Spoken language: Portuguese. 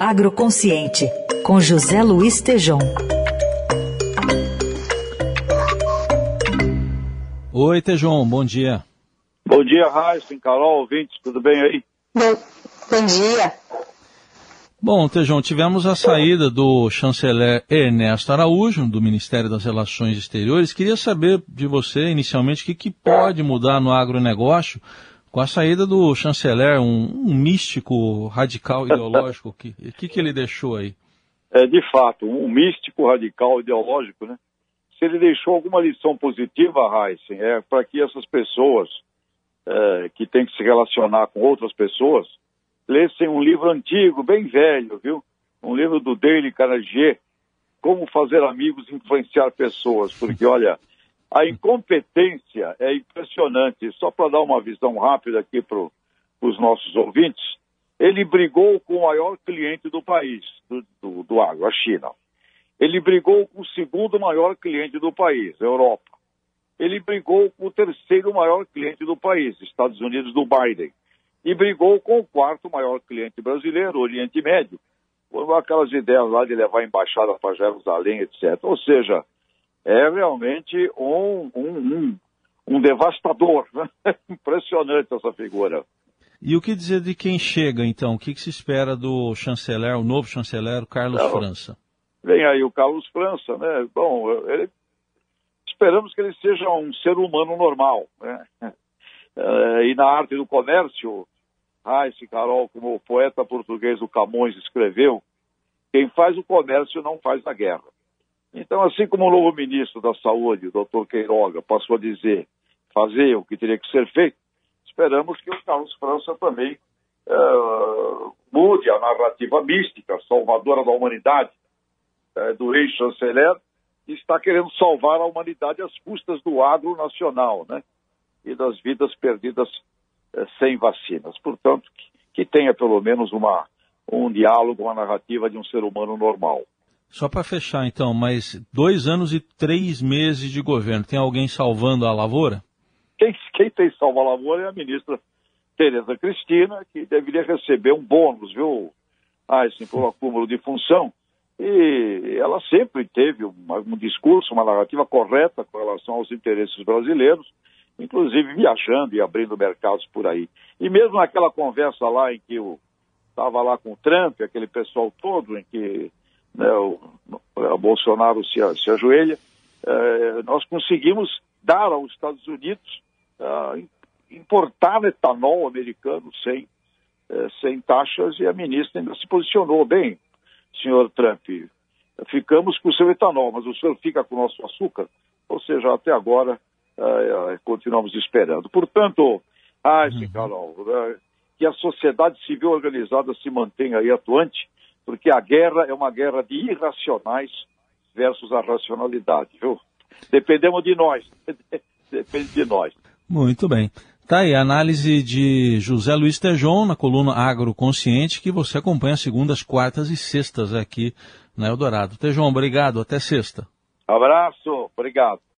Agroconsciente, com José Luiz Tejom. Oi, Tejom, bom dia. Bom dia, Raíssa, Carol, ouvintes, tudo bem aí? Bom, bom dia. Bom, Tejão, tivemos a saída do chanceler Ernesto Araújo, do Ministério das Relações Exteriores. Queria saber de você, inicialmente, o que, que pode mudar no agronegócio com a saída do chanceler, um, um místico radical ideológico. O que, que, que ele deixou aí? É, de fato, um místico radical ideológico, né? Se ele deixou alguma lição positiva, Heisen, é para que essas pessoas é, que têm que se relacionar com outras pessoas lessem um livro antigo, bem velho, viu? Um livro do Dale Carnegie, Como Fazer Amigos e Influenciar Pessoas, porque, olha, a incompetência é impressionante. Só para dar uma visão rápida aqui para os nossos ouvintes, ele brigou com o maior cliente do país, do, do, do agro, a China. Ele brigou com o segundo maior cliente do país, a Europa. Ele brigou com o terceiro maior cliente do país, Estados Unidos do Biden e brigou com o quarto maior cliente brasileiro, Oriente Médio, aquelas ideias lá de levar a embaixada para Jerusalém, etc. Ou seja, é realmente um, um, um, um devastador. Né? Impressionante essa figura. E o que dizer de quem chega, então? O que, que se espera do chanceler, o novo chanceler, Carlos Não, França? Vem aí o Carlos França, né? Bom, ele, esperamos que ele seja um ser humano normal, né? Uh, e na arte do comércio, Raíssa Carol, como o poeta português o Camões escreveu, quem faz o comércio não faz a guerra. Então, assim como o novo ministro da Saúde, o doutor Queiroga, passou a dizer fazer o que teria que ser feito, esperamos que o Carlos França também uh, mude a narrativa mística, salvadora da humanidade, uh, do ex-chanceler, que está querendo salvar a humanidade às custas do agro nacional, né? e das vidas perdidas eh, sem vacinas. Portanto, que, que, tenha pelo menos uma, um diálogo, uma narrativa de um ser humano normal. Só para fechar, então, mas dois anos e três meses de governo, tem alguém salvando a lavoura? Quem, quem tem salvo a lavoura é a ministra Tereza Cristina, que deveria receber um bônus, viu, ah, assim, por acúmulo de função. E ela sempre teve um, um discurso, uma narrativa correta com relação aos interesses brasileiros inclusive viajando e abrindo mercados por aí. E mesmo naquela conversa lá em que eu estava lá com o Trump, aquele pessoal todo, em que né, o, o, Bolsonaro se, se ajoelha, eh, nós conseguimos dar aos Estados Unidos eh, importar etanol americano sem, eh, sem taxas e a ministra ainda se posicionou bem, senhor Trump. Ficamos com o seu etanol, mas o senhor fica com o nosso açúcar. Ou seja, até agora continuamos esperando. Portanto, ah, sim, uhum. Carol, que a sociedade civil organizada se mantenha aí atuante, porque a guerra é uma guerra de irracionais versus a racionalidade, viu? Dependemos de nós. Depende de nós. Muito bem. Tá aí a análise de José Luiz Tejon na coluna Agroconsciente, que você acompanha segundas, quartas e sextas aqui na Eldorado. Tejon, obrigado. Até sexta. Abraço. Obrigado.